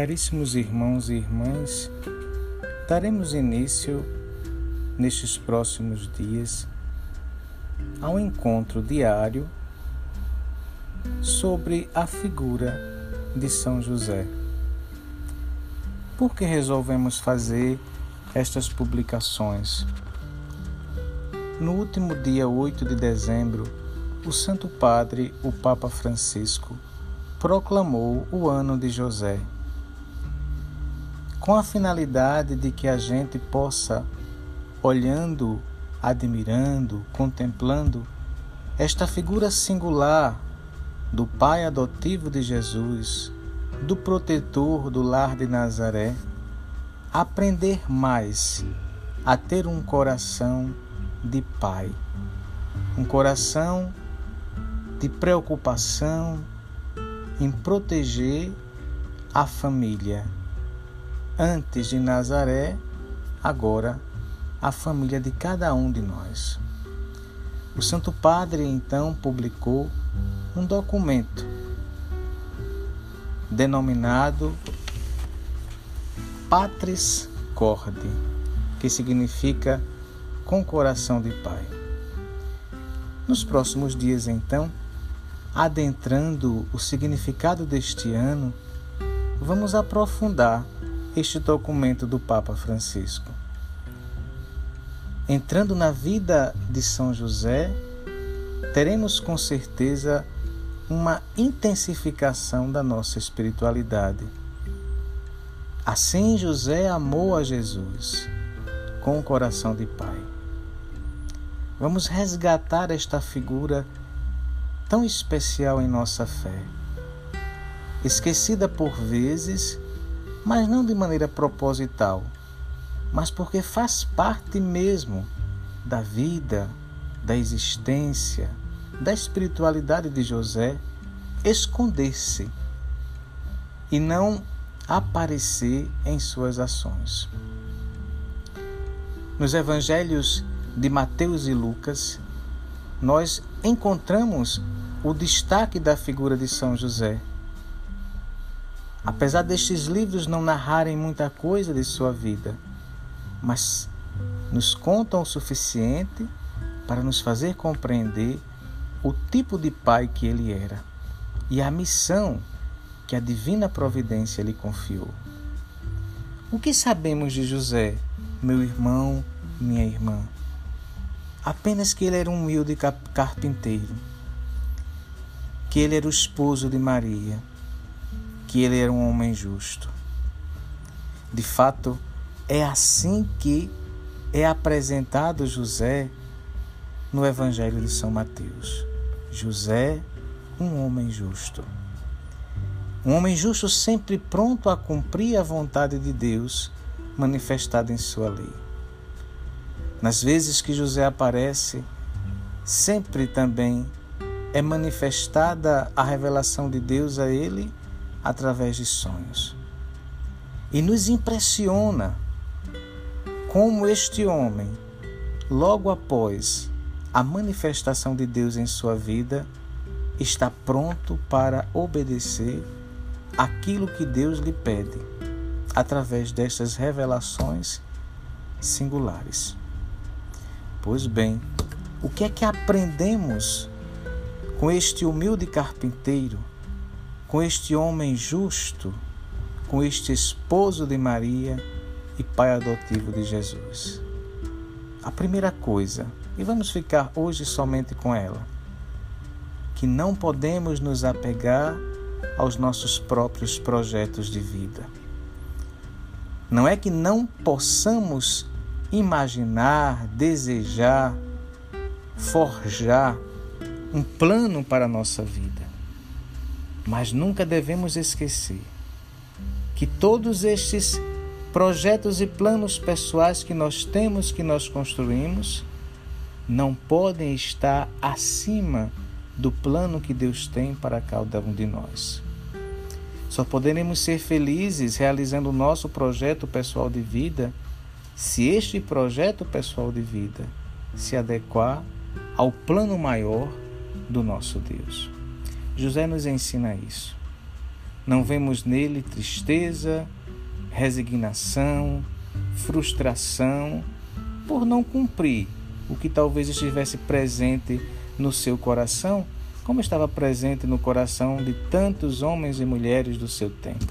Caríssimos irmãos e irmãs, daremos início nestes próximos dias ao encontro diário sobre a figura de São José. Por que resolvemos fazer estas publicações? No último dia 8 de dezembro, o Santo Padre, o Papa Francisco, proclamou o ano de José com a finalidade de que a gente possa, olhando, admirando, contemplando esta figura singular do pai adotivo de Jesus, do protetor do lar de Nazaré, aprender mais a ter um coração de pai, um coração de preocupação em proteger a família antes de Nazaré, agora a família de cada um de nós. O Santo Padre então publicou um documento denominado Patris Corde, que significa com coração de Pai. Nos próximos dias, então, adentrando o significado deste ano, vamos aprofundar este documento do Papa Francisco. Entrando na vida de São José, teremos com certeza uma intensificação da nossa espiritualidade. Assim, José amou a Jesus com o coração de pai. Vamos resgatar esta figura tão especial em nossa fé, esquecida por vezes mas não de maneira proposital, mas porque faz parte mesmo da vida, da existência, da espiritualidade de José esconder-se e não aparecer em suas ações. Nos evangelhos de Mateus e Lucas, nós encontramos o destaque da figura de São José Apesar destes livros não narrarem muita coisa de sua vida, mas nos contam o suficiente para nos fazer compreender o tipo de pai que ele era e a missão que a divina providência lhe confiou. O que sabemos de José, meu irmão, minha irmã? Apenas que ele era um humilde carpinteiro, que ele era o esposo de Maria que ele era um homem justo. De fato, é assim que é apresentado José no Evangelho de São Mateus. José, um homem justo. Um homem justo sempre pronto a cumprir a vontade de Deus manifestada em sua lei. Nas vezes que José aparece, sempre também é manifestada a revelação de Deus a ele através de sonhos. E nos impressiona como este homem, logo após a manifestação de Deus em sua vida, está pronto para obedecer aquilo que Deus lhe pede, através destas revelações singulares. Pois bem, o que é que aprendemos com este humilde carpinteiro com este homem justo, com este esposo de Maria e pai adotivo de Jesus. A primeira coisa, e vamos ficar hoje somente com ela, que não podemos nos apegar aos nossos próprios projetos de vida. Não é que não possamos imaginar, desejar, forjar um plano para a nossa vida. Mas nunca devemos esquecer que todos estes projetos e planos pessoais que nós temos, que nós construímos, não podem estar acima do plano que Deus tem para cada um de nós. Só poderemos ser felizes realizando o nosso projeto pessoal de vida se este projeto pessoal de vida se adequar ao plano maior do nosso Deus. José nos ensina isso. Não vemos nele tristeza, resignação, frustração por não cumprir o que talvez estivesse presente no seu coração, como estava presente no coração de tantos homens e mulheres do seu tempo.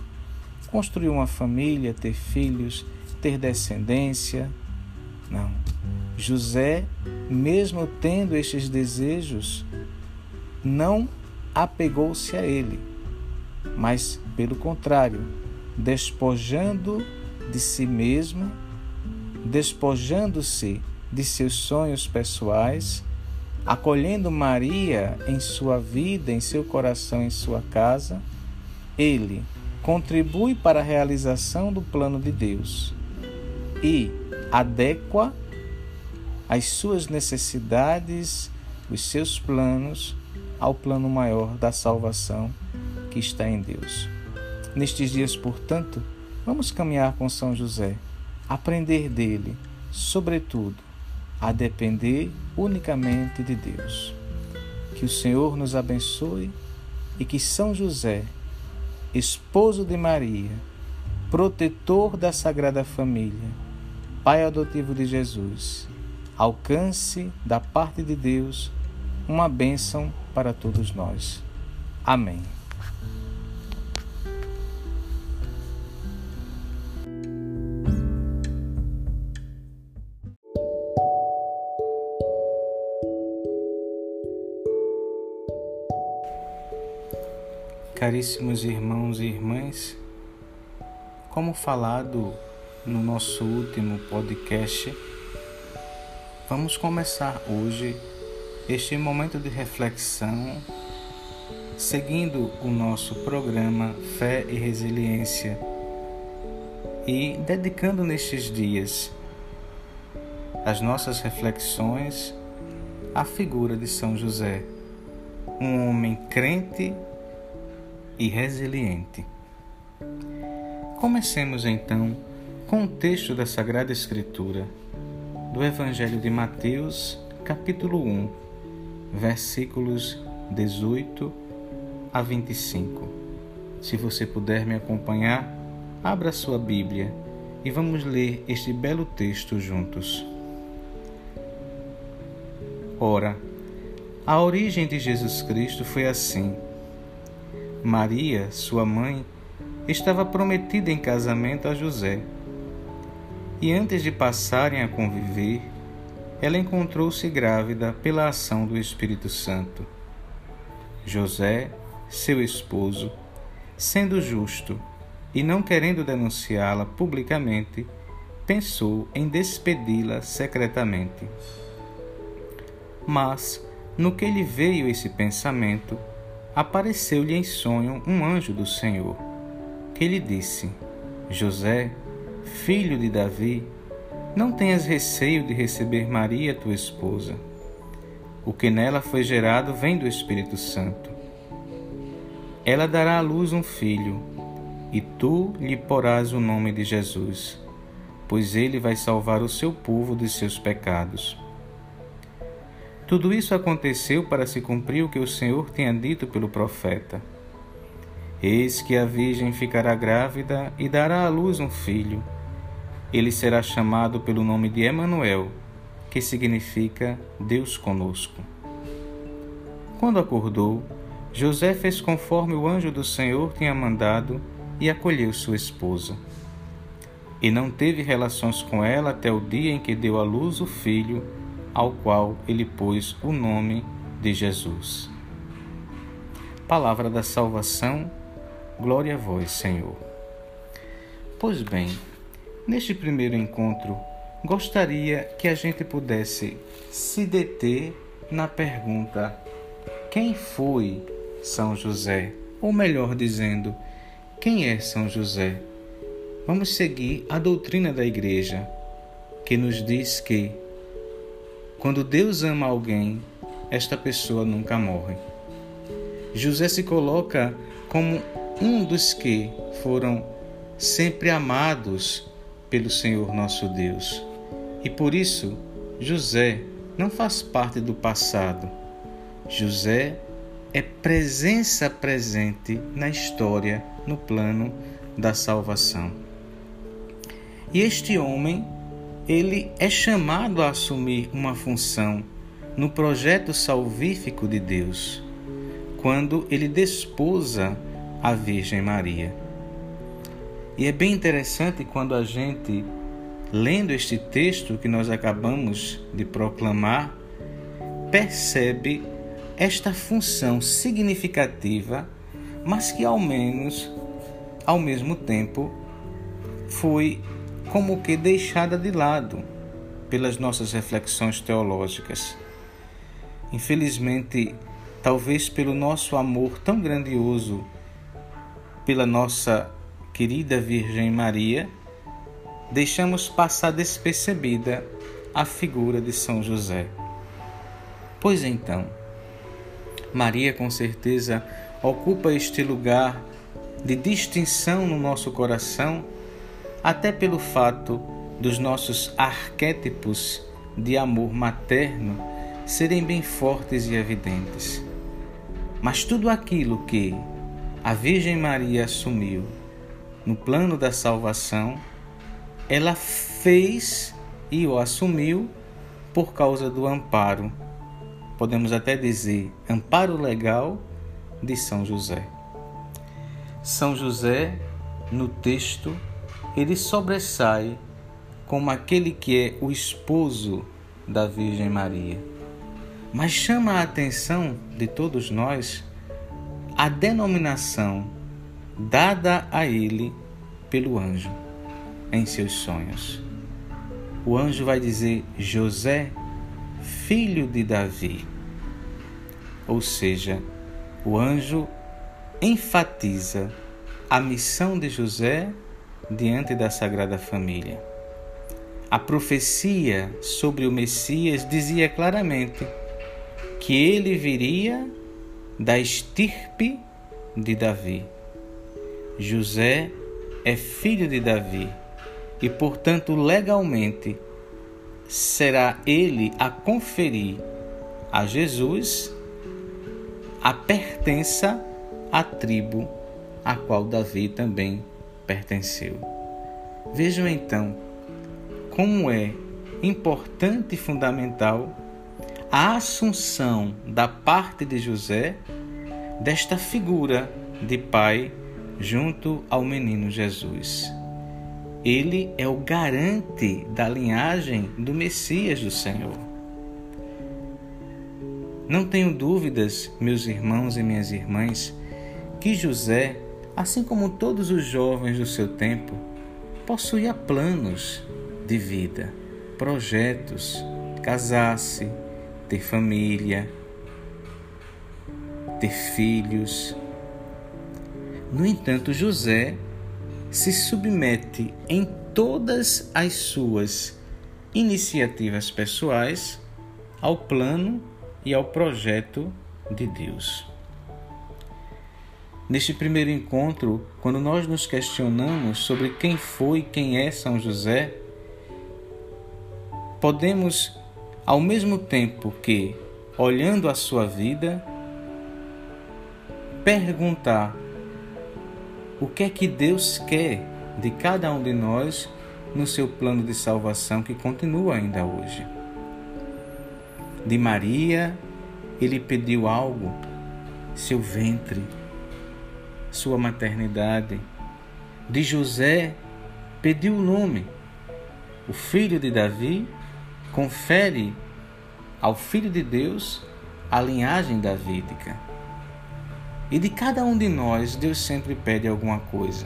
Construir uma família, ter filhos, ter descendência. Não. José, mesmo tendo estes desejos, não apegou-se a ele, mas, pelo contrário, despojando de si mesmo, despojando-se de seus sonhos pessoais, acolhendo Maria em sua vida, em seu coração, em sua casa, ele contribui para a realização do plano de Deus e adequa as suas necessidades, os seus planos ao plano maior da salvação que está em Deus. Nestes dias, portanto, vamos caminhar com São José, aprender dele, sobretudo, a depender unicamente de Deus. Que o Senhor nos abençoe e que São José, esposo de Maria, protetor da Sagrada Família, Pai adotivo de Jesus, alcance da parte de Deus uma bênção para todos nós. Amém. Caríssimos irmãos e irmãs, como falado no nosso último podcast, vamos começar hoje este momento de reflexão seguindo o nosso programa Fé e Resiliência e dedicando nestes dias as nossas reflexões à figura de São José, um homem crente e resiliente. Comecemos então com o texto da Sagrada Escritura do Evangelho de Mateus, capítulo 1, versículos 18 a 25. Se você puder me acompanhar, abra sua Bíblia e vamos ler este belo texto juntos. Ora, a origem de Jesus Cristo foi assim Maria, sua mãe, estava prometida em casamento a José. E antes de passarem a conviver, ela encontrou-se grávida pela ação do Espírito Santo. José, seu esposo, sendo justo e não querendo denunciá-la publicamente, pensou em despedi-la secretamente. Mas, no que lhe veio esse pensamento, apareceu-lhe em sonho um anjo do Senhor, que lhe disse: José, filho de Davi, não tenhas receio de receber Maria, tua esposa. O que nela foi gerado vem do Espírito Santo. Ela dará à luz um filho, e tu lhe porás o nome de Jesus, pois ele vai salvar o seu povo dos seus pecados. Tudo isso aconteceu para se cumprir o que o Senhor tinha dito pelo profeta. Eis que a Virgem ficará grávida e dará à luz um filho. Ele será chamado pelo nome de Emanuel, que significa Deus conosco. Quando acordou, José fez conforme o anjo do Senhor tinha mandado e acolheu sua esposa. E não teve relações com ela até o dia em que deu à luz o filho ao qual ele pôs o nome de Jesus. Palavra da salvação, glória a vós, Senhor. Pois bem, neste primeiro encontro, gostaria que a gente pudesse se deter na pergunta: quem foi São José? Ou melhor dizendo, quem é São José? Vamos seguir a doutrina da Igreja, que nos diz que quando Deus ama alguém, esta pessoa nunca morre. José se coloca como um dos que foram sempre amados pelo Senhor nosso Deus. E por isso, José não faz parte do passado. José é presença presente na história, no plano da salvação. E este homem, ele é chamado a assumir uma função no projeto salvífico de Deus, quando ele desposa a Virgem Maria. E é bem interessante quando a gente, lendo este texto que nós acabamos de proclamar, percebe esta função significativa, mas que ao menos, ao mesmo tempo, foi como que deixada de lado pelas nossas reflexões teológicas. Infelizmente, talvez pelo nosso amor tão grandioso pela nossa querida Virgem Maria, deixamos passar despercebida a figura de São José. Pois então, Maria com certeza ocupa este lugar de distinção no nosso coração, até pelo fato dos nossos arquétipos de amor materno serem bem fortes e evidentes. Mas tudo aquilo que a Virgem Maria assumiu no plano da salvação, ela fez e o assumiu por causa do amparo podemos até dizer, amparo legal de São José. São José, no texto, ele sobressai como aquele que é o esposo da Virgem Maria. Mas chama a atenção de todos nós a denominação dada a ele pelo anjo em seus sonhos. O anjo vai dizer José, filho de Davi. Ou seja, o anjo enfatiza a missão de José diante da Sagrada Família. A profecia sobre o Messias dizia claramente que ele viria da estirpe de Davi. José é filho de Davi e, portanto, legalmente será ele a conferir a Jesus a pertença à tribo a qual Davi também pertenceu. Vejam então como é importante e fundamental a assunção da parte de José desta figura de pai junto ao menino Jesus. Ele é o garante da linhagem do Messias do Senhor. Não tenho dúvidas, meus irmãos e minhas irmãs, que José, assim como todos os jovens do seu tempo, possuía planos de vida, projetos, casar-se, ter família, ter filhos. No entanto, José se submete em todas as suas iniciativas pessoais ao plano e ao projeto de Deus. Neste primeiro encontro, quando nós nos questionamos sobre quem foi e quem é São José, podemos, ao mesmo tempo que, olhando a sua vida, perguntar o que é que Deus quer de cada um de nós no seu plano de salvação que continua ainda hoje. De Maria, ele pediu algo, seu ventre, sua maternidade. De José, pediu o nome. O filho de Davi confere ao filho de Deus a linhagem davídica. E de cada um de nós, Deus sempre pede alguma coisa.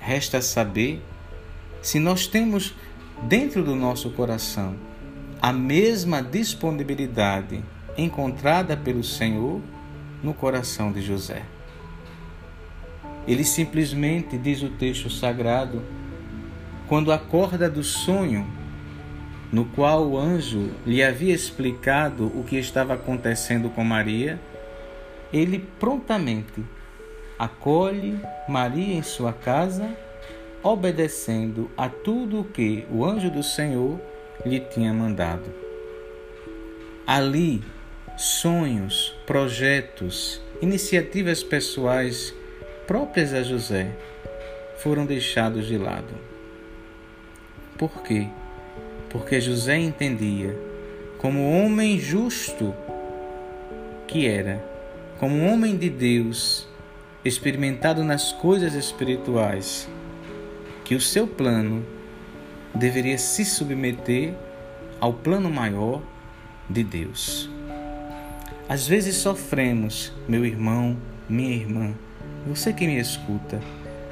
Resta saber se nós temos dentro do nosso coração a mesma disponibilidade encontrada pelo Senhor no coração de José. Ele simplesmente, diz o texto sagrado, quando acorda do sonho no qual o anjo lhe havia explicado o que estava acontecendo com Maria, ele prontamente acolhe Maria em sua casa, obedecendo a tudo o que o anjo do Senhor lhe tinha mandado. Ali, sonhos, projetos, iniciativas pessoais próprias a José foram deixados de lado. Por quê? Porque José entendia, como homem justo que era, como homem de Deus, experimentado nas coisas espirituais, que o seu plano deveria se submeter ao plano maior de Deus. Às vezes sofremos, meu irmão, minha irmã, você que me escuta,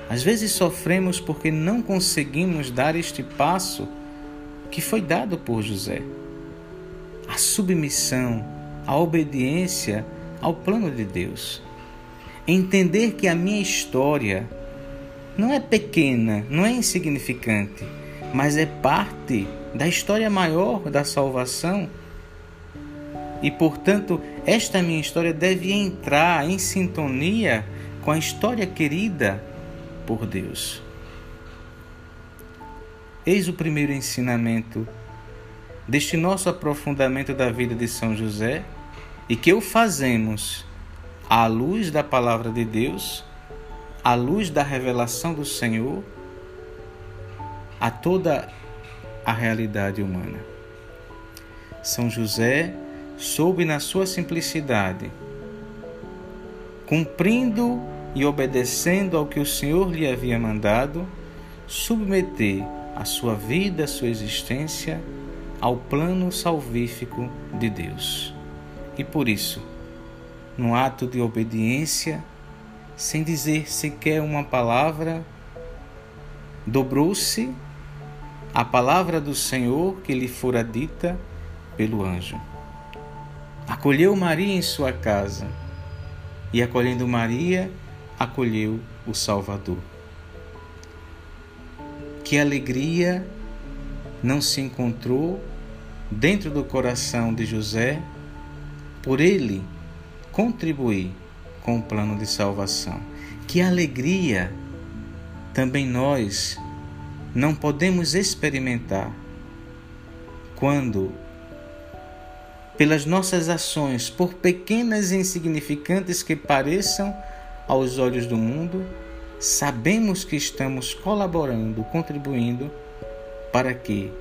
às vezes sofremos porque não conseguimos dar este passo que foi dado por José. A submissão, a obediência ao plano de Deus. Entender que a minha história não é pequena, não é insignificante, mas é parte da história maior da salvação. E, portanto, esta minha história deve entrar em sintonia com a história querida por Deus. Eis o primeiro ensinamento deste nosso aprofundamento da vida de São José e que o fazemos à luz da palavra de Deus, à luz da revelação do Senhor, a toda a realidade humana. São José soube na sua simplicidade, cumprindo e obedecendo ao que o Senhor lhe havia mandado, submeter a sua vida, a sua existência ao plano salvífico de Deus. E por isso, no ato de obediência, sem dizer sequer uma palavra, dobrou-se a palavra do Senhor que lhe fora dita pelo anjo. Acolheu Maria em sua casa e, acolhendo Maria, acolheu o Salvador. Que alegria não se encontrou dentro do coração de José por ele contribuir com o plano de salvação. Que alegria também nós não podemos experimentar quando, pelas nossas ações, por pequenas e insignificantes que pareçam aos olhos do mundo, sabemos que estamos colaborando, contribuindo para que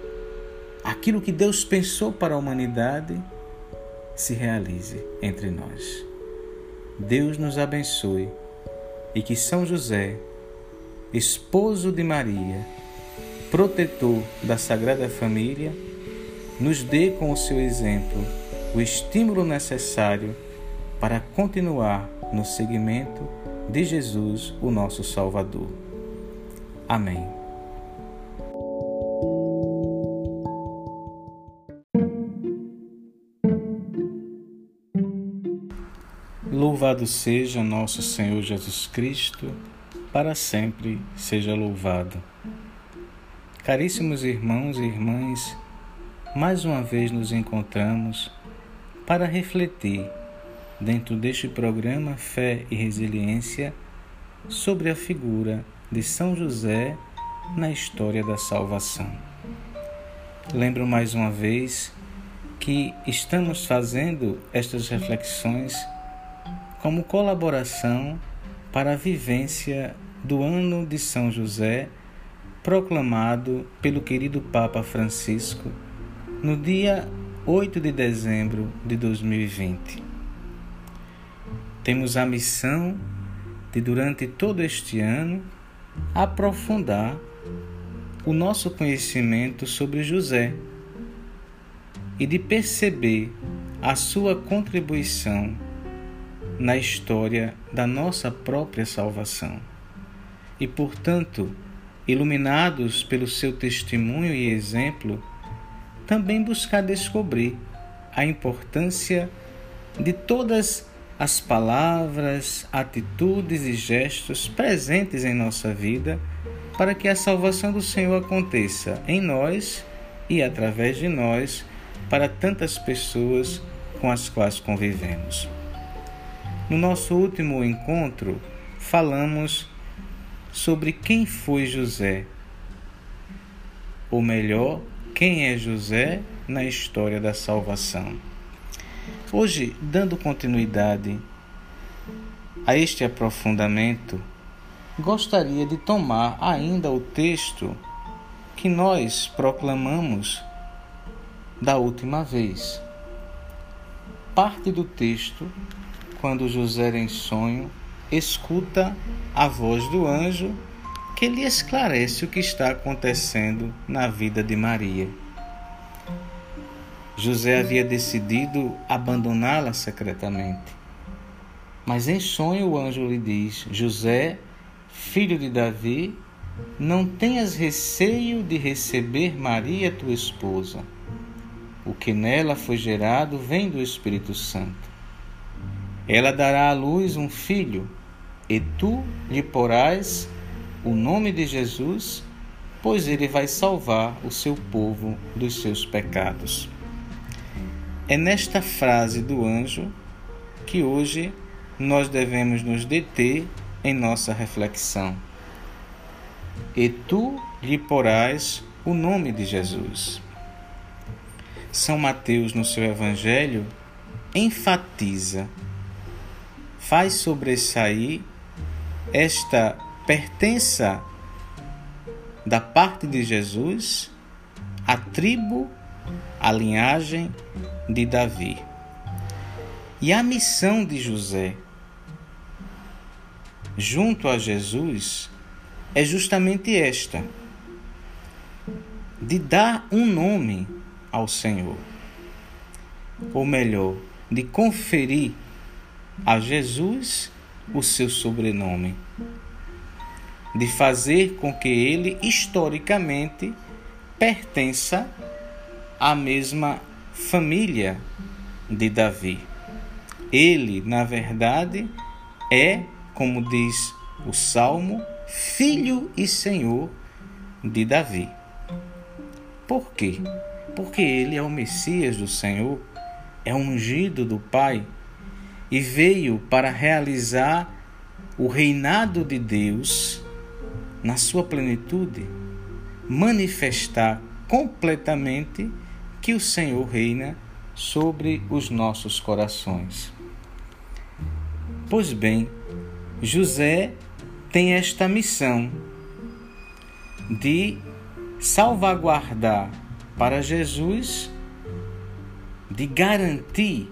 aquilo que Deus pensou para a humanidade se realize entre nós. Deus nos abençoe e que São José, esposo de Maria, protetor da Sagrada Família, nos dê com o seu exemplo o estímulo necessário para continuar no seguimento de Jesus, o nosso Salvador. Amém. Louvado seja nosso Senhor Jesus Cristo, para sempre seja louvado. Caríssimos irmãos e irmãs, mais uma vez nos encontramos para refletir, dentro deste programa Fé e Resiliência, sobre a figura de São José na história da salvação. Lembro mais uma vez que estamos fazendo estas reflexões como colaboração para a vivência do ano de São José, proclamado pelo querido Papa Francisco no dia 8 de dezembro de 2020. Temos a missão de, durante todo este ano, aprofundar o nosso conhecimento sobre José e de perceber a sua contribuição na história da nossa própria salvação. E, portanto, iluminados pelo seu testemunho e exemplo, também buscar descobrir a importância de todas as palavras, atitudes e gestos presentes em nossa vida para que a salvação do Senhor aconteça em nós e através de nós para tantas pessoas com as quais convivemos. No nosso último encontro, falamos sobre quem foi José, ou melhor, quem é José na história da salvação. Hoje, dando continuidade a este aprofundamento, gostaria de tomar ainda o texto que nós proclamamos da última vez. Parte do texto, quando José em sonho escuta a voz do anjo que lhe esclarece o que está acontecendo na vida de Maria. José havia decidido abandoná-la secretamente. Mas em sonho o anjo lhe diz: José, filho de Davi, não tenhas receio de receber Maria, tua esposa. O que nela foi gerado vem do Espírito Santo. Ela dará à luz um filho, e tu lhe porás o nome de Jesus, pois ele vai salvar o seu povo dos seus pecados. É nesta frase do anjo que hoje nós devemos nos deter em nossa reflexão. E tu lhe porás o nome de Jesus. São Mateus, no seu Evangelho, enfatiza, faz sobressair esta pertença da parte de Jesus à tribo, à linhagem de Davi. E a missão de José junto a Jesus é justamente esta: de dar um nome ao Senhor. Ou melhor, de conferir a Jesus o seu sobrenome. De fazer com que ele historicamente pertença à mesma família de Davi. Ele, na verdade, é, como diz o Salmo, filho e senhor de Davi. Por quê? Porque ele é o Messias do Senhor, é ungido do Pai e veio para realizar o reinado de Deus na sua plenitude, manifestar completamente que o Senhor reina sobre os nossos corações. Pois bem, José tem esta missão de salvaguardar para Jesus, de garantir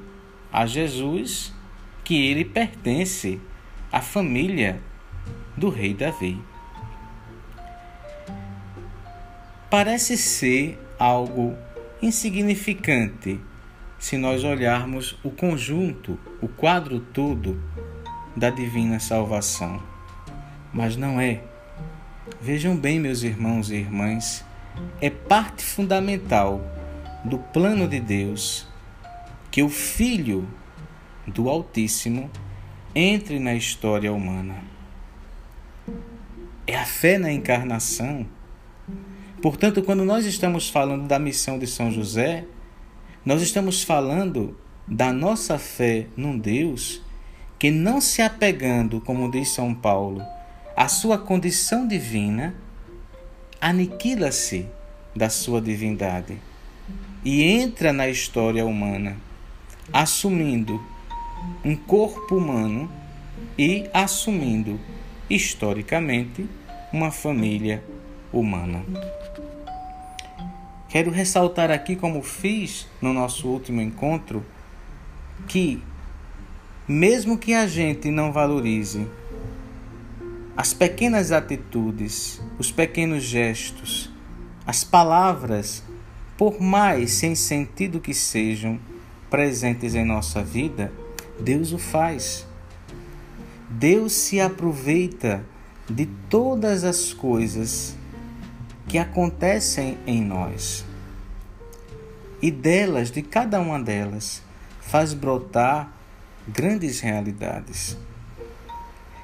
a Jesus que ele pertence à família do rei Davi. Parece ser algo insignificante se nós olharmos o conjunto, o quadro todo da divina salvação. Mas não é. Vejam bem, meus irmãos e irmãs, é parte fundamental do plano de Deus que o Filho do Altíssimo entre na história humana. É a fé na encarnação. Portanto, quando nós estamos falando da missão de São José, nós estamos falando da nossa fé num Deus que, não se apegando, como diz São Paulo, à sua condição divina, aniquila-se da sua divindade e entra na história humana, assumindo um corpo humano e assumindo historicamente uma família humana. Quero ressaltar aqui, como fiz no nosso último encontro, que, mesmo que a gente não valorize as pequenas atitudes, os pequenos gestos, as palavras, por mais sem sentido que sejam presentes em nossa vida, Deus o faz. Deus se aproveita de todas as coisas que acontecem em nós. E delas, de cada uma delas, faz brotar grandes realidades.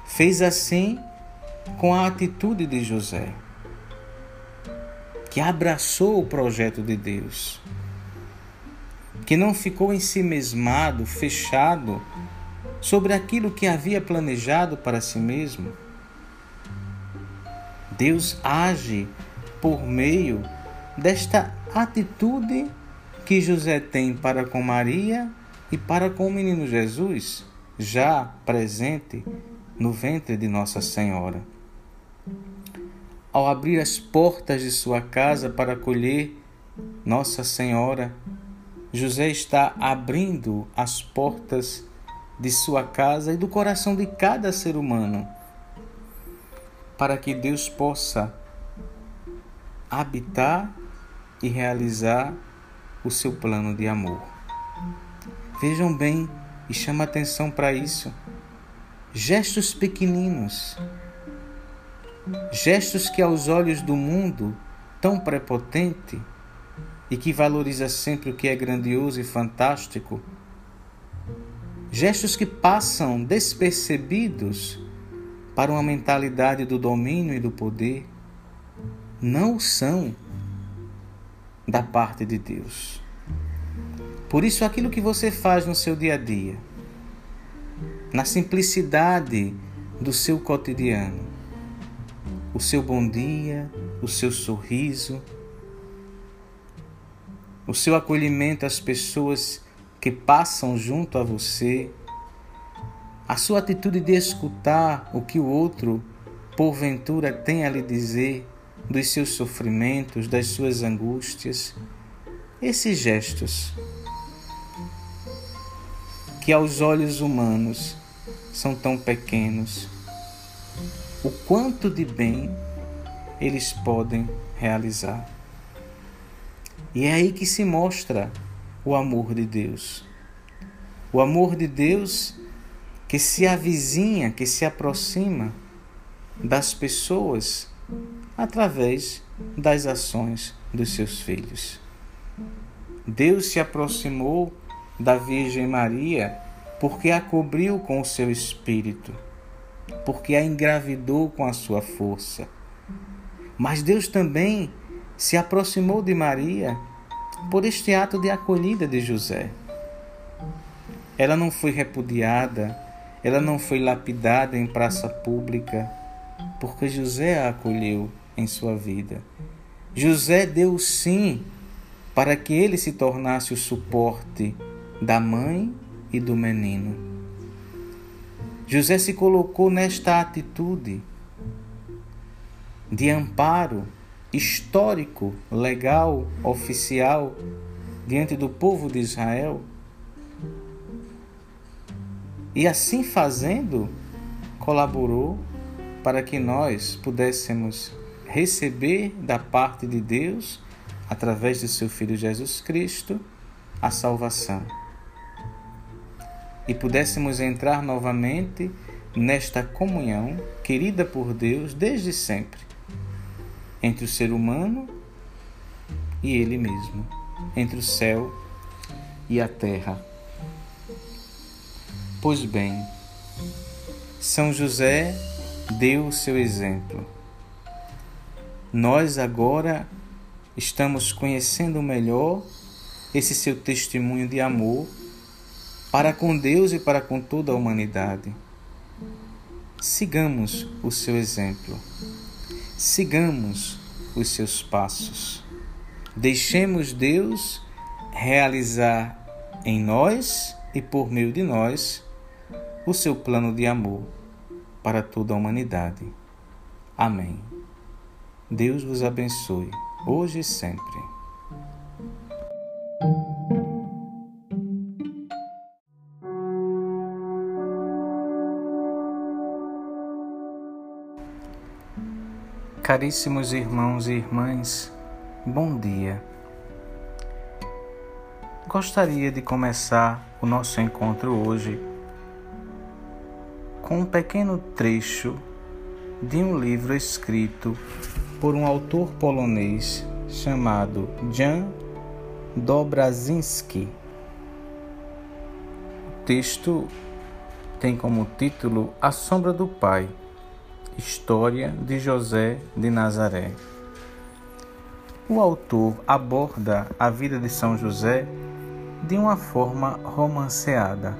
Fez assim com a atitude de José, que abraçou o projeto de Deus, que não ficou em si mesmado, fechado sobre aquilo que havia planejado para si mesmo. Deus age por meio desta atitude que José tem para com Maria e para com o menino Jesus, já presente no ventre de Nossa Senhora. Ao abrir as portas de sua casa para acolher Nossa Senhora, José está abrindo as portas de sua casa e do coração de cada ser humano, para que Deus possa habitar e realizar o seu plano de amor. Vejam bem e chama atenção para isso. Gestos pequeninos, gestos que aos olhos do mundo tão prepotente e que valoriza sempre o que é grandioso e fantástico, gestos que passam despercebidos para uma mentalidade do domínio e do poder, não são da parte de Deus. Por isso, aquilo que você faz no seu dia a dia, na simplicidade do seu cotidiano, o seu bom dia, o seu sorriso, o seu acolhimento às pessoas que passam junto a você, a sua atitude de escutar o que o outro, porventura, tem a lhe dizer dos seus sofrimentos, das suas angústias, esses gestos que aos olhos humanos são tão pequenos, o quanto de bem eles podem realizar. E é aí que se mostra o amor de Deus. O amor de Deus que se avizinha, que se aproxima das pessoas através das ações dos seus filhos. Deus se aproximou da Virgem Maria porque a cobriu com o seu espírito, porque a engravidou com a sua força. Mas Deus também se aproximou de Maria por este ato de acolhida de José. Ela não foi repudiada, ela não foi lapidada em praça pública, porque José a acolheu em sua vida. José deu sim para que ele se tornasse o suporte da mãe e do menino. José se colocou nesta atitude de amparo histórico, legal, oficial diante do povo de Israel. E assim fazendo, colaborou para que nós pudéssemos receber da parte de Deus, através de seu Filho Jesus Cristo, a salvação. E pudéssemos entrar novamente nesta comunhão querida por Deus desde sempre, entre o ser humano e Ele mesmo, entre o céu e a terra. Pois bem, São José deu o seu exemplo nós agora estamos conhecendo melhor esse seu testemunho de amor para com Deus e para com toda a humanidade. Sigamos o seu exemplo, sigamos os seus passos, deixemos Deus realizar em nós e por meio de nós o seu plano de amor para toda a humanidade. Amém. Deus vos abençoe, hoje e sempre. Caríssimos irmãos e irmãs, bom dia. Gostaria de começar o nosso encontro hoje com um pequeno trecho de um livro escrito por um autor polonês chamado Jan Dobrazinski. O texto tem como título A Sombra do Pai História de José de Nazaré. O autor aborda a vida de São José de uma forma romanceada,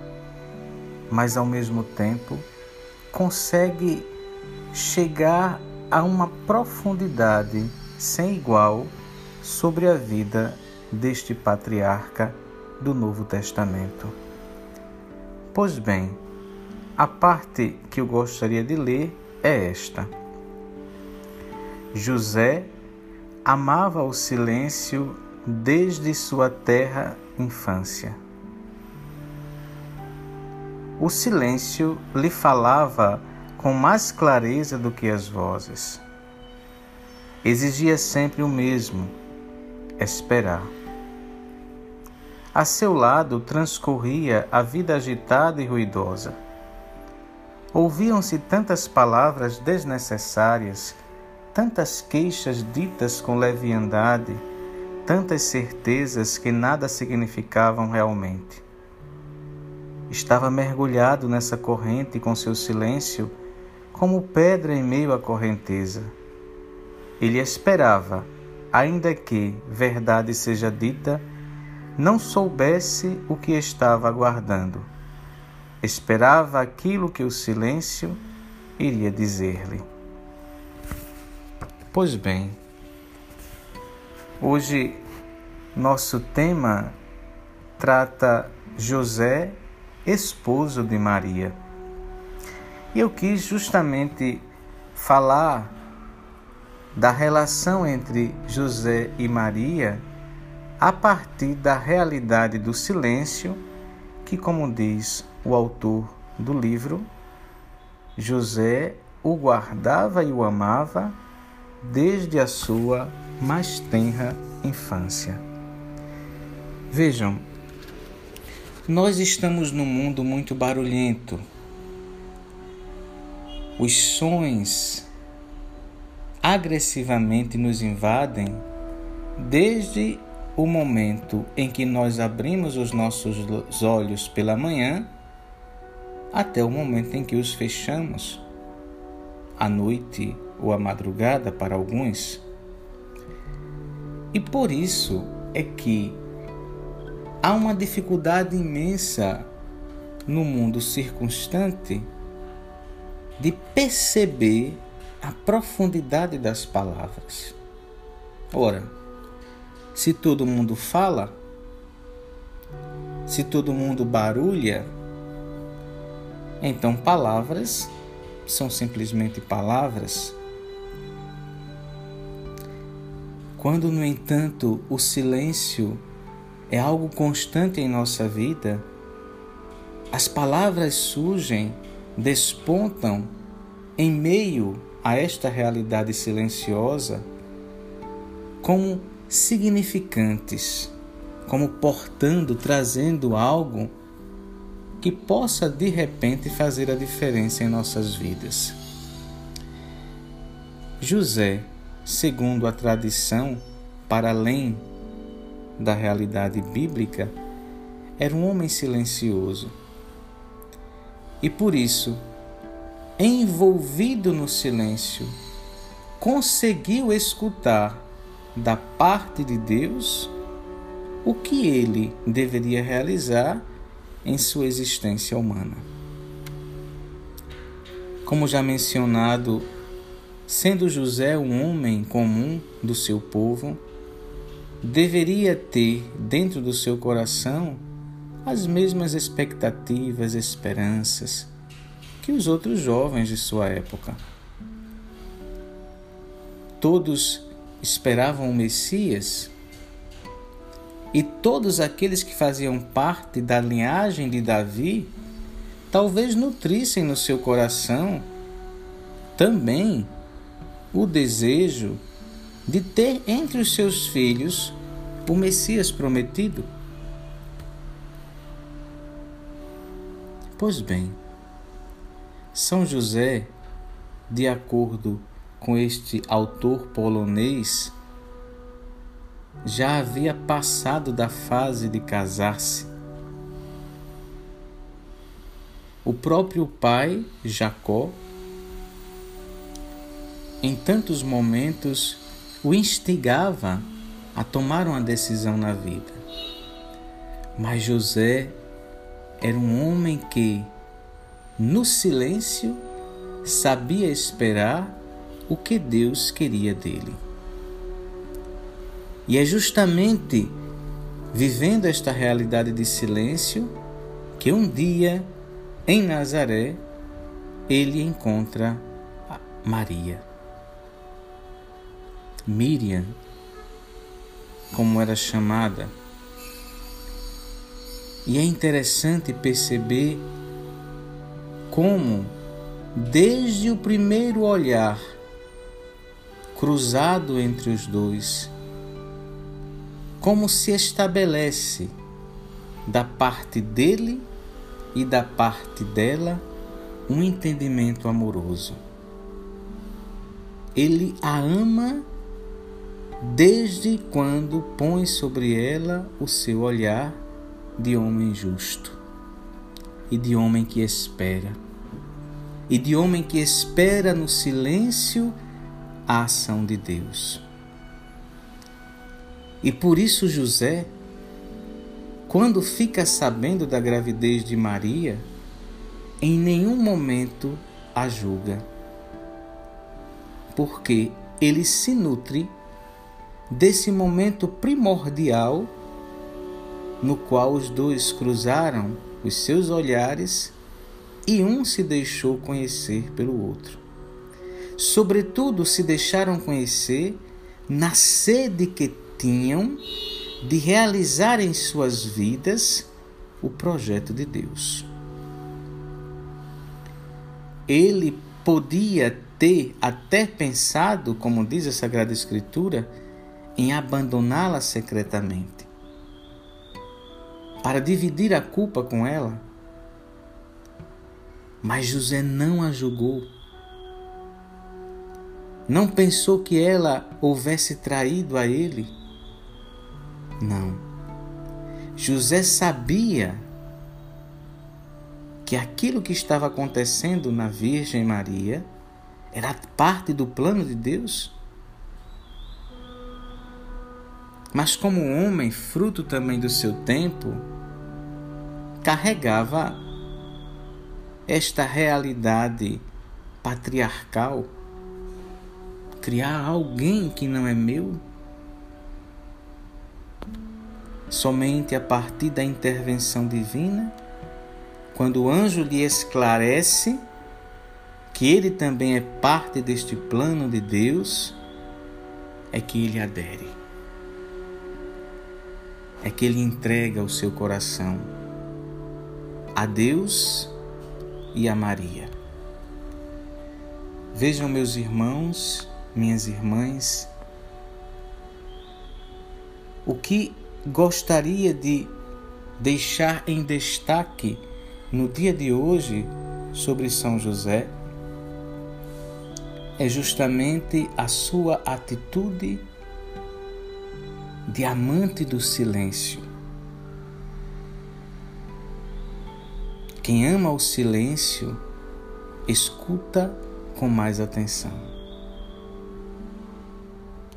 mas ao mesmo tempo consegue chegar a uma profundidade sem igual sobre a vida deste patriarca do Novo Testamento. Pois bem, a parte que eu gostaria de ler é esta. José amava o silêncio desde sua terra infância. O silêncio lhe falava com mais clareza do que as vozes. Exigia sempre o mesmo: esperar. A seu lado transcorria a vida agitada e ruidosa. Ouviam-se tantas palavras desnecessárias, tantas queixas ditas com leviandade, tantas certezas que nada significavam realmente. Estava mergulhado nessa corrente com seu silêncio, como pedra em meio à correnteza. Ele esperava, ainda que, verdade seja dita, não soubesse o que estava aguardando. Esperava aquilo que o silêncio iria dizer-lhe. Pois bem, hoje nosso tema trata José, esposo de Maria. E eu quis justamente falar da relação entre José e Maria a partir da realidade do silêncio, que, como diz o autor do livro, José o guardava e o amava desde a sua mais tenra infância. Vejam, nós estamos num mundo muito barulhento. Os sons agressivamente nos invadem desde o momento em que nós abrimos os nossos olhos pela manhã até o momento em que os fechamos, à noite ou à madrugada para alguns. E por isso é que há uma dificuldade imensa no mundo circunstante de perceber a profundidade das palavras. Ora, se todo mundo fala, se todo mundo barulha, então palavras são simplesmente palavras. Quando, no entanto, o silêncio é algo constante em nossa vida, as palavras surgem, despontam em meio a esta realidade silenciosa como significantes, como portando, trazendo algo que possa de repente fazer a diferença em nossas vidas. José, segundo a tradição, para além da realidade bíblica, era um homem silencioso. E por isso, envolvido no silêncio, conseguiu escutar da parte de Deus o que ele deveria realizar em sua existência humana. Como já mencionado, sendo José um homem comum do seu povo, deveria ter dentro do seu coração as mesmas expectativas, esperanças que os outros jovens de sua época. Todos esperavam o Messias, e todos aqueles que faziam parte da linhagem de Davi talvez nutrissem no seu coração também o desejo de ter entre os seus filhos o Messias prometido. Pois bem, São José, de acordo com este autor polonês já havia passado da fase de casar-se. O próprio pai, Jacó, em tantos momentos o instigava a tomar uma decisão na vida. Mas José era um homem que, no silêncio, sabia esperar o que Deus queria dele. E é justamente vivendo esta realidade de silêncio que um dia em Nazaré, ele encontra Maria. Miriam, como era chamada. E é interessante perceber como, desde o primeiro olhar cruzado entre os dois, como se estabelece da parte dele e da parte dela um entendimento amoroso. Ele a ama desde quando põe sobre ela o seu olhar de homem justo e de homem que espera, e de homem que espera no silêncio a ação de Deus. E por isso José, quando fica sabendo da gravidez de Maria, em nenhum momento a julga, porque ele se nutre desse momento primordial no qual os dois cruzaram os seus olhares e um se deixou conhecer pelo outro. Sobretudo se deixaram conhecer na sede que tinham de realizar em suas vidas o projeto de Deus. Ele podia ter até pensado, como diz a Sagrada Escritura, em abandoná-la secretamente, para dividir a culpa com ela. Mas José não a julgou. Não pensou que ela houvesse traído a ele. Não. José sabia que aquilo que estava acontecendo na Virgem Maria era parte do plano de Deus mas como homem, fruto também do seu tempo, carregava esta realidade patriarcal. Criar alguém que não é meu, somente a partir da intervenção divina, quando o anjo lhe esclarece que ele também é parte deste plano de Deus, é que ele adere é que ele entrega o seu coração a Deus e a Maria. Vejam, meus irmãos, minhas irmãs, o que gostaria de deixar em destaque no dia de hoje sobre São José é justamente a sua atitude diamante do silêncio. Quem ama o silêncio, escuta com mais atenção.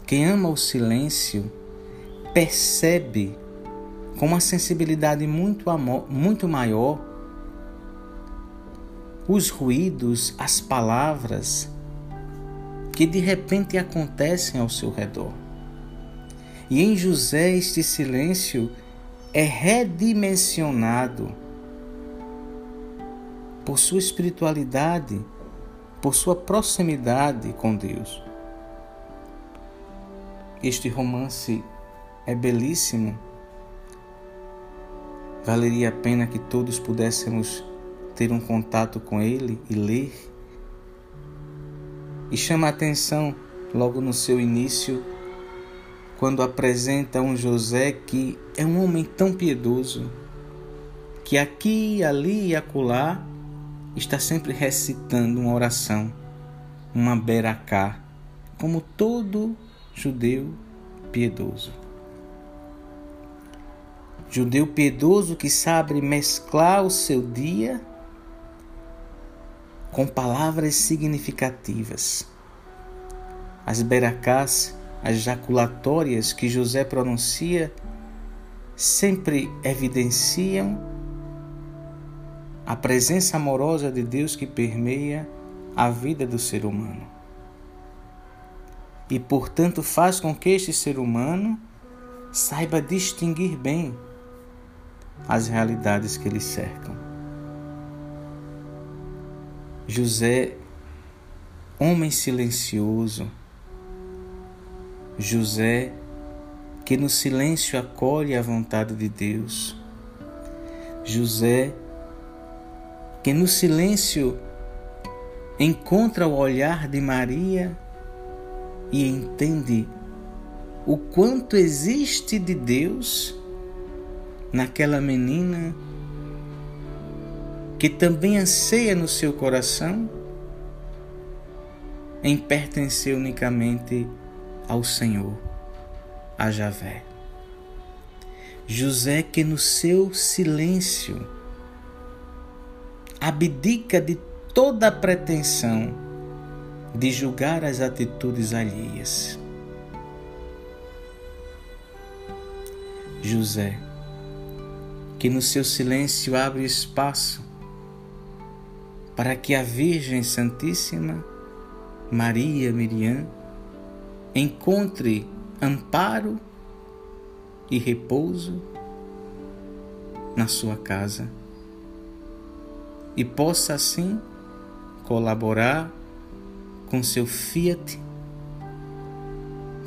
Quem ama o silêncio, percebe com uma sensibilidade muito, amor, muito maior os ruídos, as palavras que de repente acontecem ao seu redor. E em José este silêncio é redimensionado por sua espiritualidade, por sua proximidade com Deus. Este romance é belíssimo. Valeria a pena que todos pudéssemos ter um contato com ele e ler. E chama a atenção logo no seu início quando apresenta um José que é um homem tão piedoso, que aqui, ali e acolá está sempre recitando uma oração, uma beracá, como todo judeu piedoso. Judeu piedoso que sabe mesclar o seu dia com palavras significativas. As beracás as jaculatórias que José pronuncia sempre evidenciam a presença amorosa de Deus que permeia a vida do ser humano. E, portanto, faz com que este ser humano saiba distinguir bem as realidades que lhe cercam. José, homem silencioso, José, que no silêncio acolhe a vontade de Deus, José, que no silêncio encontra o olhar de Maria e entende o quanto existe de Deus naquela menina que também anseia no seu coração em pertencer unicamente ao Senhor, a Javé. José que no seu silêncio abdica de toda a pretensão de julgar as atitudes alheias. José, que no seu silêncio abre espaço para que a Virgem Santíssima, Maria Miriam, encontre amparo e repouso na sua casa e possa assim colaborar com seu fiat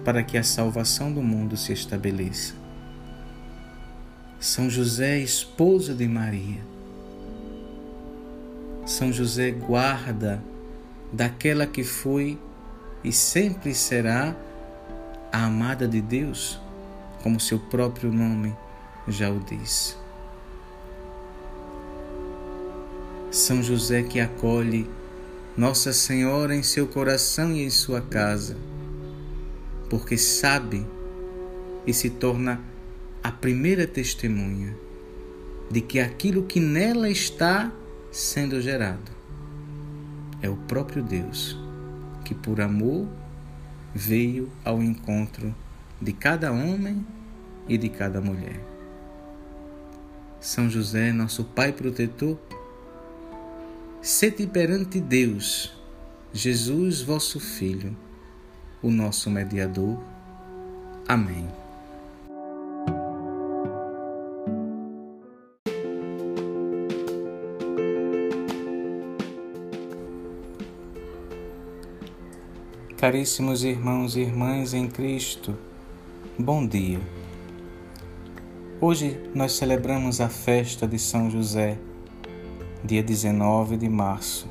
para que a salvação do mundo se estabeleça. São José, esposo de Maria. São José, guarda daquela que foi e sempre será a amada de Deus, como seu próprio nome já o diz. São José que acolhe Nossa Senhora em seu coração e em sua casa, porque sabe e se torna a primeira testemunha de que aquilo que nela está sendo gerado é o próprio Deus que, por amor, veio ao encontro de cada homem e de cada mulher. São José, nosso Pai protetor, Sede perante Deus, Jesus, vosso Filho, o nosso mediador. Amém. Caríssimos irmãos e irmãs em Cristo, bom dia. Hoje nós celebramos a festa de São José dia 19 de março.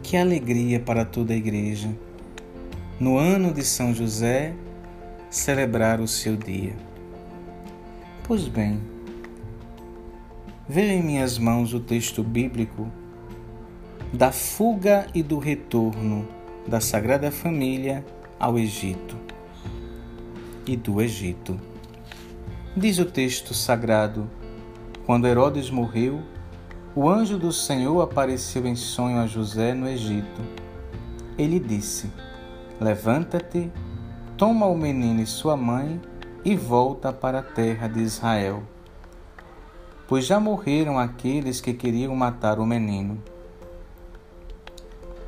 Que alegria para toda a Igreja, no ano de São José, celebrar o seu dia. Pois bem, veja em minhas mãos o texto bíblico da fuga e do retorno da Sagrada Família ao Egito e do Egito. Diz o texto sagrado: quando Herodes morreu, o anjo do Senhor apareceu em sonho a José no Egito. Ele disse: Levanta-te, toma o menino e sua mãe e volta para a terra de Israel. Pois já morreram aqueles que queriam matar o menino.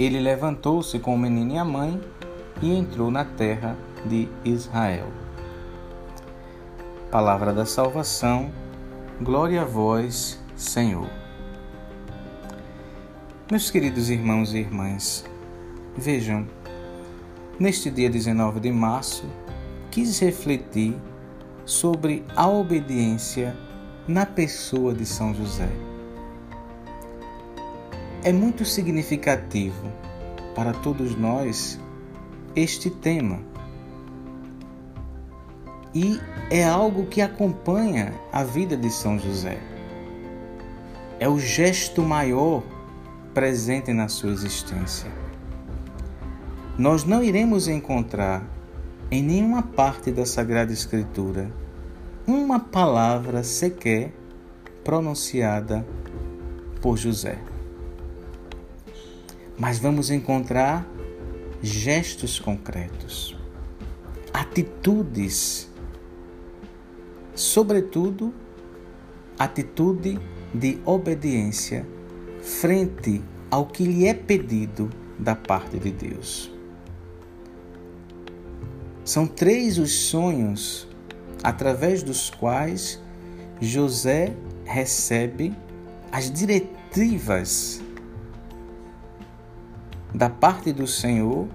Ele levantou-se com o menino e a mãe e entrou na terra de Israel. Palavra da salvação, glória a vós, Senhor. Meus queridos irmãos e irmãs, vejam, neste dia 19 de março, quis refletir sobre a obediência na pessoa de São José. É muito significativo para todos nós este tema. E é algo que acompanha a vida de São José. É o gesto maior presente na sua existência. Nós não iremos encontrar em nenhuma parte da Sagrada Escritura uma palavra sequer pronunciada por José. Mas vamos encontrar gestos concretos, atitudes, sobretudo, atitude de obediência frente ao que lhe é pedido da parte de Deus. São três os sonhos através dos quais José recebe as diretivas da parte do Senhor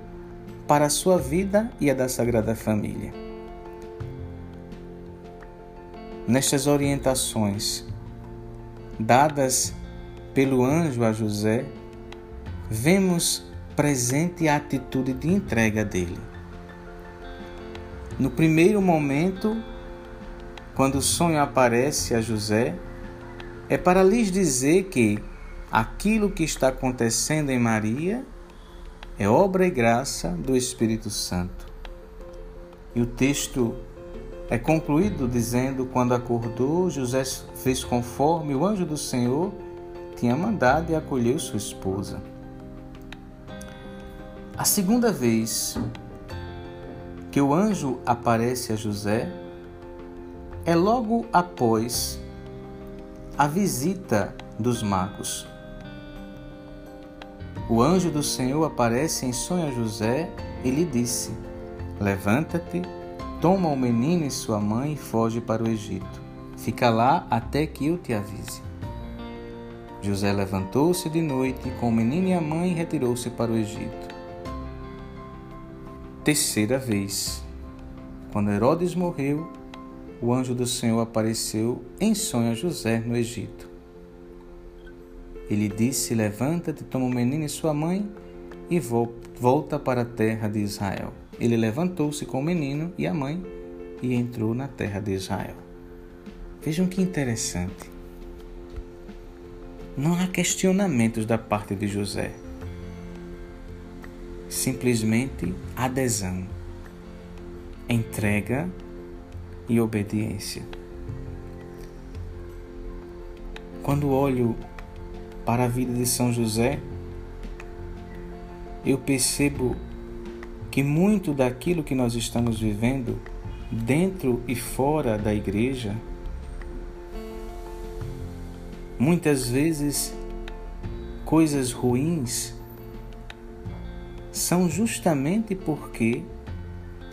para a sua vida e a da Sagrada Família. Nestas orientações dadas pelo anjo a José, vemos presente a atitude de entrega dele. No primeiro momento, quando o sonho aparece a José, é para lhes dizer que aquilo que está acontecendo em Maria é obra e graça do Espírito Santo. E o texto é concluído dizendo: Quando acordou, José fez conforme o anjo do Senhor tinha mandado e acolheu sua esposa. A segunda vez que o anjo aparece a José é logo após a visita dos magos. O anjo do Senhor aparece em sonho a José e lhe disse: Levanta-te, toma o menino e sua mãe e foge para o Egito. Fica lá até que eu te avise. José levantou-se de noite com o menino e a mãe e retirou-se para o Egito terceira vez. Quando Herodes morreu, o anjo do Senhor apareceu em sonho a José no Egito. Ele disse: Levanta-te, toma o menino e sua mãe e volta para a terra de Israel. Ele levantou-se com o menino e a mãe e entrou na terra de Israel. Vejam que interessante. Não há questionamentos da parte de José simplesmente adesão, entrega e obediência. Quando olho para a vida de São José, eu percebo que muito daquilo que nós estamos vivendo dentro e fora da igreja, muitas vezes coisas ruins são justamente porque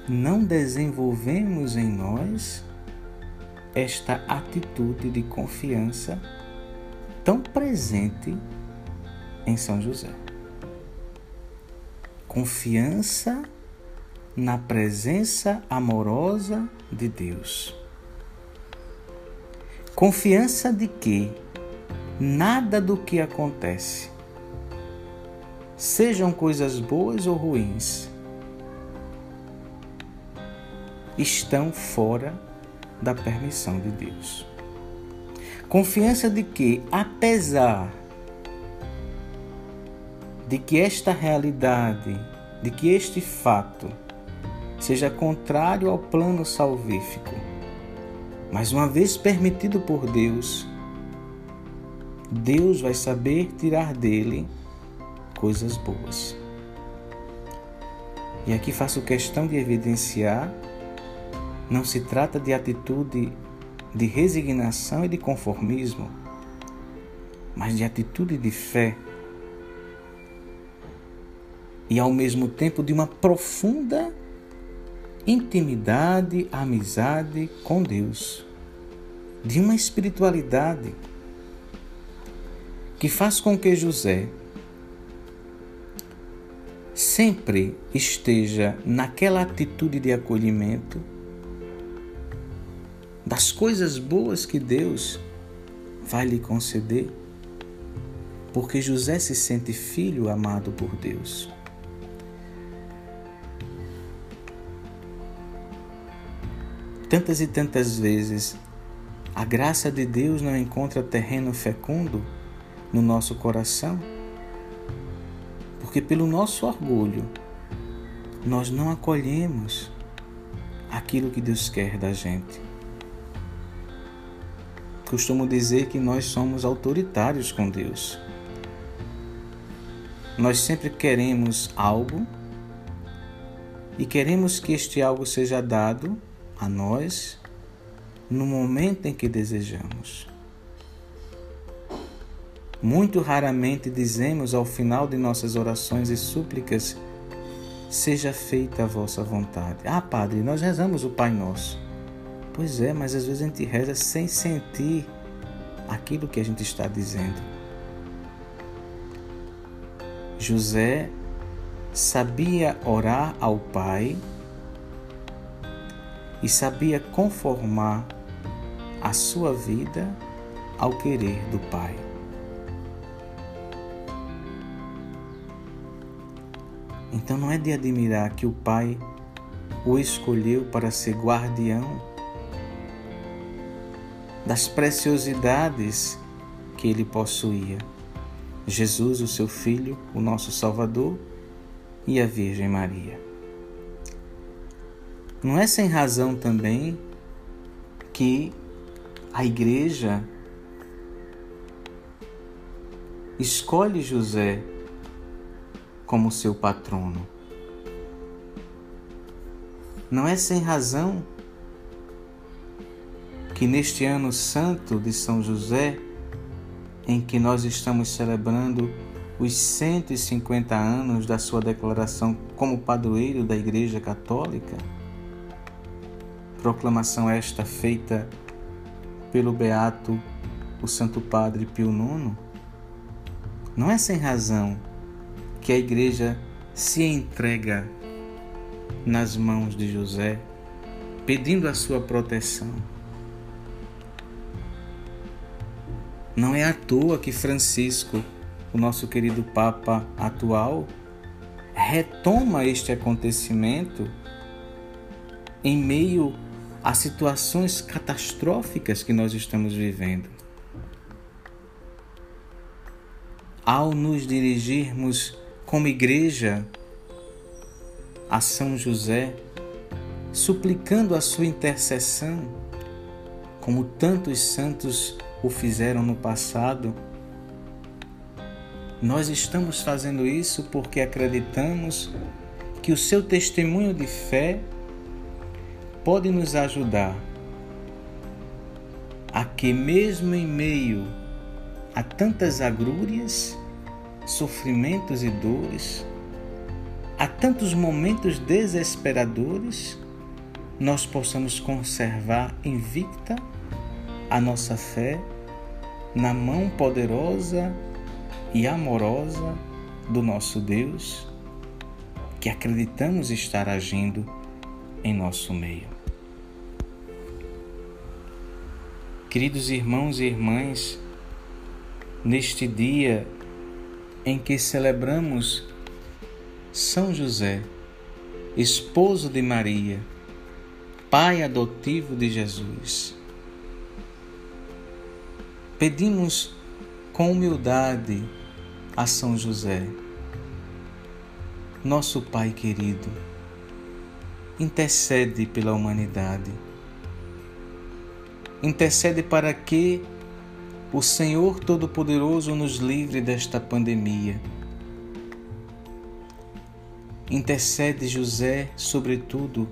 não desenvolvemos em nós esta atitude de confiança tão presente em São José. Confiança na presença amorosa de Deus. Confiança de que nada do que acontece sejam coisas boas ou ruins, estão fora da permissão de Deus. Confiança de que, apesar de que esta realidade, de que este fato seja contrário ao plano salvífico, mas uma vez permitido por Deus, Deus vai saber tirar dele coisas boas. E aqui faço questão de evidenciar: não se trata de atitude de resignação e de conformismo, mas de atitude de fé e ao mesmo tempo de uma profunda intimidade, amizade com Deus, de uma espiritualidade que faz com que José sempre esteja naquela atitude de acolhimento das coisas boas que Deus vai lhe conceder, porque José se sente filho amado por Deus. Tantas e tantas vezes a graça de Deus não encontra terreno fecundo no nosso coração porque pelo nosso orgulho nós não acolhemos aquilo que Deus quer da gente. Costumo dizer que nós somos autoritários com Deus. Nós sempre queremos algo e queremos que este algo seja dado a nós no momento em que desejamos. Muito raramente dizemos ao final de nossas orações e súplicas: Seja feita a vossa vontade. Ah, Padre, nós rezamos o Pai Nosso. Pois é, mas às vezes a gente reza sem sentir aquilo que a gente está dizendo. José sabia orar ao Pai e sabia conformar a sua vida ao querer do Pai. Então não é de admirar que o Pai o escolheu para ser guardião das preciosidades que ele possuía. Jesus, o seu Filho, o nosso Salvador, e a Virgem Maria. Não é sem razão também que a Igreja escolhe José como seu patrono. Não é sem razão que neste ano santo de São José, em que nós estamos celebrando os 150 anos da sua declaração como padroeiro da Igreja Católica, proclamação esta feita pelo beato o Santo Padre Pio IX, não é sem razão que a Igreja se entrega nas mãos de José, pedindo a sua proteção. Não é à toa que Francisco, o nosso querido Papa atual, retoma este acontecimento em meio a situações catastróficas que nós estamos vivendo. Ao nos dirigirmos como igreja a São José, suplicando a sua intercessão, como tantos santos o fizeram no passado, nós estamos fazendo isso porque acreditamos que o seu testemunho de fé pode nos ajudar a que, mesmo em meio a tantas agrúrias, sofrimentos e dores, a tantos momentos desesperadores, nós possamos conservar invicta a nossa fé na mão poderosa e amorosa do nosso Deus, que acreditamos estar agindo em nosso meio. Queridos irmãos e irmãs, neste dia em que celebramos São José, esposo de Maria, pai adotivo de Jesus, pedimos com humildade a São José, nosso Pai querido, intercede pela humanidade. Intercede para que o Senhor Todo-Poderoso nos livre desta pandemia. Intercede José, sobretudo,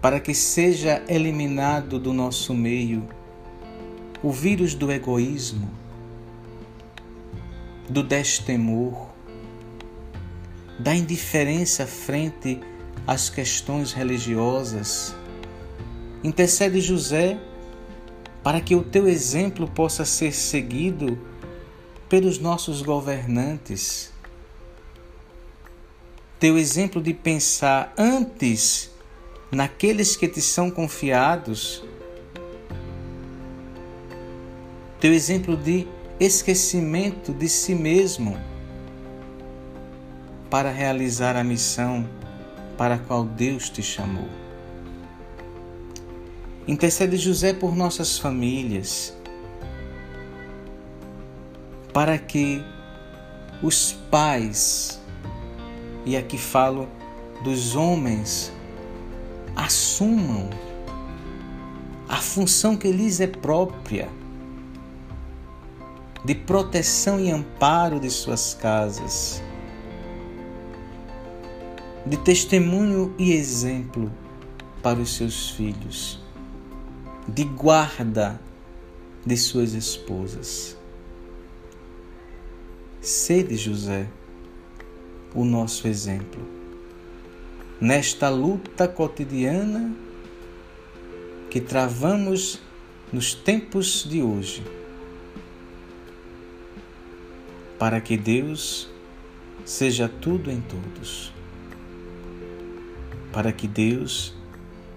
para que seja eliminado do nosso meio o vírus do egoísmo, do destemor, da indiferença frente às questões religiosas. Intercede José para que o teu exemplo possa ser seguido pelos nossos governantes. Teu exemplo de pensar antes naqueles que te são confiados teu exemplo de esquecimento de si mesmo para realizar a missão para a qual Deus te chamou. Intercede José por nossas famílias, para que os pais, e aqui falo dos homens, assumam a função que lhes é própria de proteção e amparo de suas casas, de testemunho e exemplo para os seus filhos, de guarda de suas esposas. Sede, José, o nosso exemplo. Nesta luta cotidiana que travamos nos tempos de hoje para que Deus seja tudo em todos. Para que Deus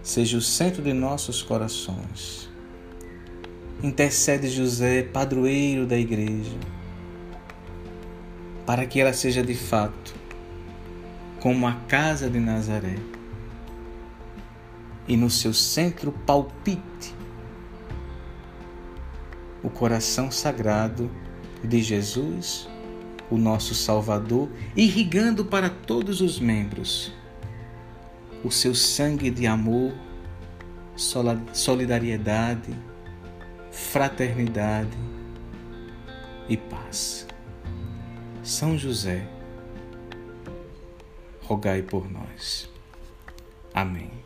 seja o centro de nossos corações. Intercede José, padroeiro da igreja, para que ela seja de fato como a casa de Nazaré e no seu centro palpite o coração sagrado de Jesus, o nosso Salvador, irrigando para todos os membros o seu sangue de amor, solidariedade, fraternidade e paz. São José, rogai por nós. Amém.